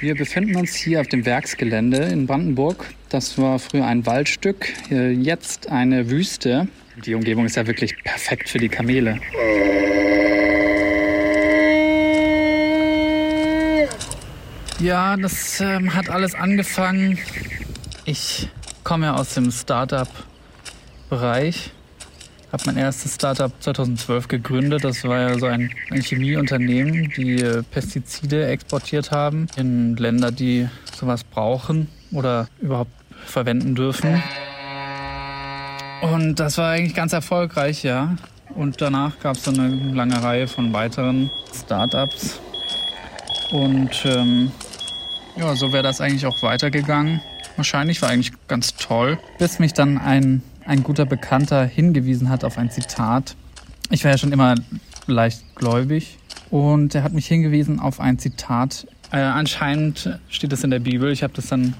Wir befinden uns hier auf dem Werksgelände in Brandenburg. Das war früher ein Waldstück, äh, jetzt eine Wüste. Die Umgebung ist ja wirklich perfekt für die Kamele. Ja, das ähm, hat alles angefangen. Ich komme ja aus dem Startup-Bereich. Habe mein erstes Startup 2012 gegründet. Das war ja so ein, ein Chemieunternehmen, die äh, Pestizide exportiert haben in Länder, die sowas brauchen oder überhaupt verwenden dürfen. Und das war eigentlich ganz erfolgreich, ja. Und danach gab es dann eine lange Reihe von weiteren Startups. Und ähm, ja, so wäre das eigentlich auch weitergegangen. Wahrscheinlich war eigentlich ganz toll, bis mich dann ein, ein guter Bekannter hingewiesen hat auf ein Zitat. Ich war ja schon immer leicht gläubig und er hat mich hingewiesen auf ein Zitat. Äh, anscheinend steht es in der Bibel. Ich habe das dann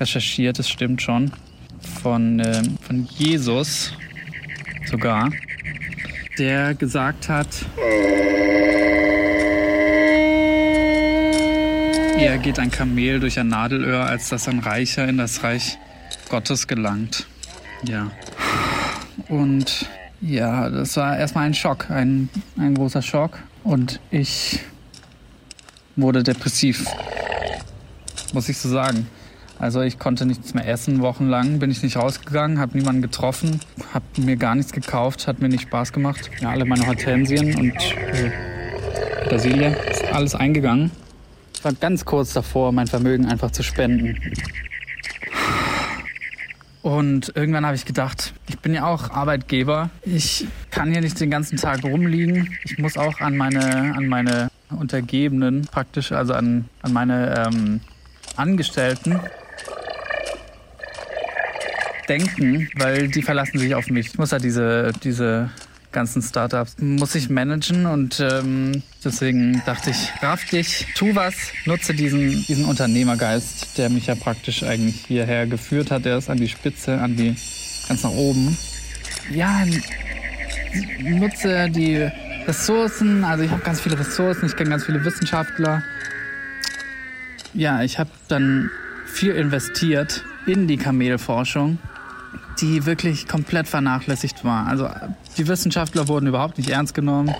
recherchiert, es stimmt schon. Von, äh, von Jesus sogar, der gesagt hat, Eher geht ein Kamel durch ein Nadelöhr, als dass ein Reicher in das Reich Gottes gelangt. Ja. Und ja, das war erstmal ein Schock, ein, ein großer Schock. Und ich wurde depressiv, muss ich so sagen. Also ich konnte nichts mehr essen, wochenlang bin ich nicht rausgegangen, habe niemanden getroffen, habe mir gar nichts gekauft, hat mir nicht Spaß gemacht. Ja, alle meine Hortensien und äh, ist alles eingegangen war ganz kurz davor, mein Vermögen einfach zu spenden. Und irgendwann habe ich gedacht, ich bin ja auch Arbeitgeber. Ich kann hier nicht den ganzen Tag rumliegen. Ich muss auch an meine, an meine Untergebenen praktisch, also an, an meine ähm, Angestellten denken, weil die verlassen sich auf mich. Ich muss ja diese, diese ganzen Startups muss ich managen und ähm, deswegen dachte ich, raff dich, tu was, nutze diesen, diesen Unternehmergeist, der mich ja praktisch eigentlich hierher geführt hat. Der ist an die Spitze, an die ganz nach oben. Ja, nutze die Ressourcen, also ich habe ganz viele Ressourcen, ich kenne ganz viele Wissenschaftler. Ja, ich habe dann viel investiert in die Kamelforschung die wirklich komplett vernachlässigt war. Also die Wissenschaftler wurden überhaupt nicht ernst genommen.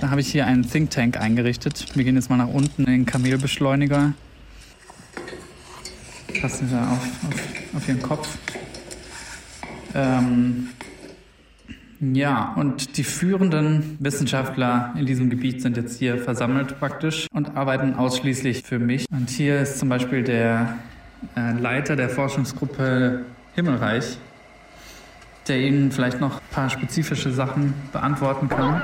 Da habe ich hier einen Think Tank eingerichtet. Wir gehen jetzt mal nach unten in den Kamelbeschleuniger. Passen wir auf, auf, auf ihren Kopf. Ähm, ja, und die führenden Wissenschaftler in diesem Gebiet sind jetzt hier versammelt praktisch und arbeiten ausschließlich für mich. Und hier ist zum Beispiel der äh, Leiter der Forschungsgruppe Himmelreich, der Ihnen vielleicht noch ein paar spezifische Sachen beantworten kann.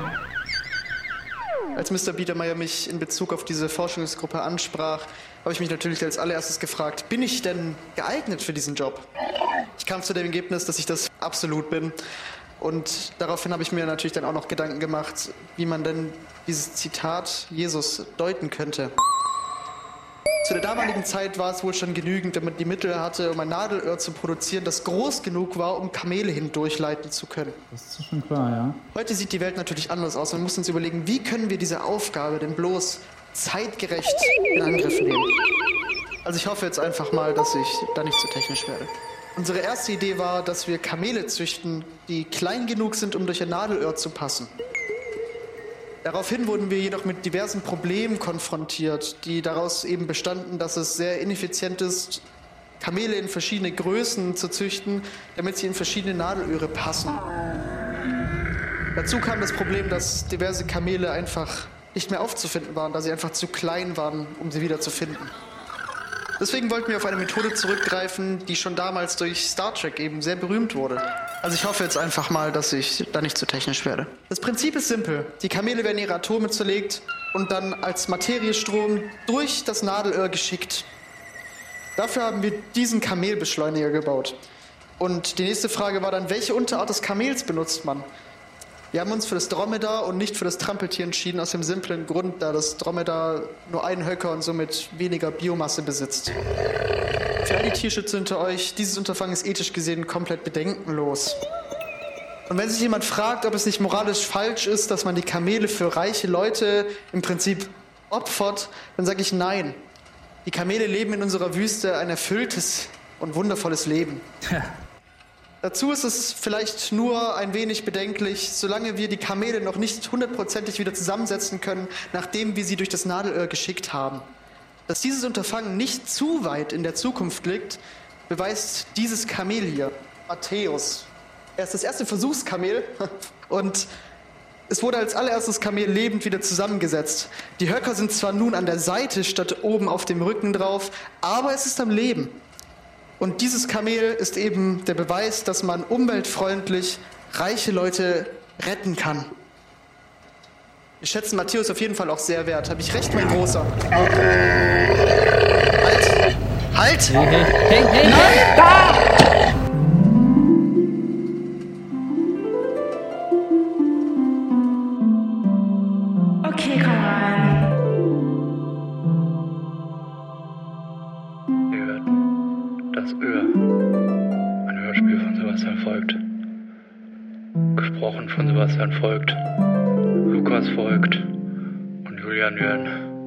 Als Mr. Biedermeier mich in Bezug auf diese Forschungsgruppe ansprach, habe ich mich natürlich als allererstes gefragt, bin ich denn geeignet für diesen Job? Ich kam zu dem Ergebnis, dass ich das absolut bin. Und daraufhin habe ich mir natürlich dann auch noch Gedanken gemacht, wie man denn dieses Zitat Jesus deuten könnte. Zu der damaligen Zeit war es wohl schon genügend, wenn man die Mittel hatte, um ein Nadelöhr zu produzieren, das groß genug war, um Kamele hindurchleiten zu können. Das ist schon klar, ja. Heute sieht die Welt natürlich anders aus. Man muss uns überlegen, wie können wir diese Aufgabe denn bloß zeitgerecht in Angriff nehmen. Also ich hoffe jetzt einfach mal, dass ich da nicht zu technisch werde. Unsere erste Idee war, dass wir Kamele züchten, die klein genug sind, um durch ein Nadelöhr zu passen. Daraufhin wurden wir jedoch mit diversen Problemen konfrontiert, die daraus eben bestanden, dass es sehr ineffizient ist, Kamele in verschiedene Größen zu züchten, damit sie in verschiedene Nadelöhre passen. Dazu kam das Problem, dass diverse Kamele einfach nicht mehr aufzufinden waren, da sie einfach zu klein waren, um sie wieder zu finden. Deswegen wollten wir auf eine Methode zurückgreifen, die schon damals durch Star Trek eben sehr berühmt wurde. Also ich hoffe jetzt einfach mal, dass ich da nicht zu technisch werde. Das Prinzip ist simpel. Die Kamele werden ihre Atome zerlegt und dann als Materiestrom durch das Nadelöhr geschickt. Dafür haben wir diesen Kamelbeschleuniger gebaut. Und die nächste Frage war dann, welche Unterart des Kamels benutzt man? Wir haben uns für das Dromedar und nicht für das Trampeltier entschieden, aus dem simplen Grund, da das Dromedar nur einen Höcker und somit weniger Biomasse besitzt. All die Tierschützer unter euch, dieses Unterfangen ist ethisch gesehen komplett bedenkenlos. Und wenn sich jemand fragt, ob es nicht moralisch falsch ist, dass man die Kamele für reiche Leute im Prinzip opfert, dann sage ich nein. Die Kamele leben in unserer Wüste ein erfülltes und wundervolles Leben. Dazu ist es vielleicht nur ein wenig bedenklich, solange wir die Kamele noch nicht hundertprozentig wieder zusammensetzen können, nachdem wir sie durch das Nadelöhr geschickt haben. Dass dieses Unterfangen nicht zu weit in der Zukunft liegt, beweist dieses Kamel hier, Matthäus. Er ist das erste Versuchskamel und es wurde als allererstes Kamel lebend wieder zusammengesetzt. Die Höcker sind zwar nun an der Seite statt oben auf dem Rücken drauf, aber es ist am Leben. Und dieses Kamel ist eben der Beweis, dass man umweltfreundlich reiche Leute retten kann. Wir schätzen Matthäus auf jeden Fall auch sehr wert. Habe ich recht, mein Großer? Halt! Halt! Hey, hey, hey, hey, hey. Da! Okay, komm rein. Ihr hört das Öhr. Ein Hörspiel von Sebastian folgt. Lukas folgt. Und Julian Jörn.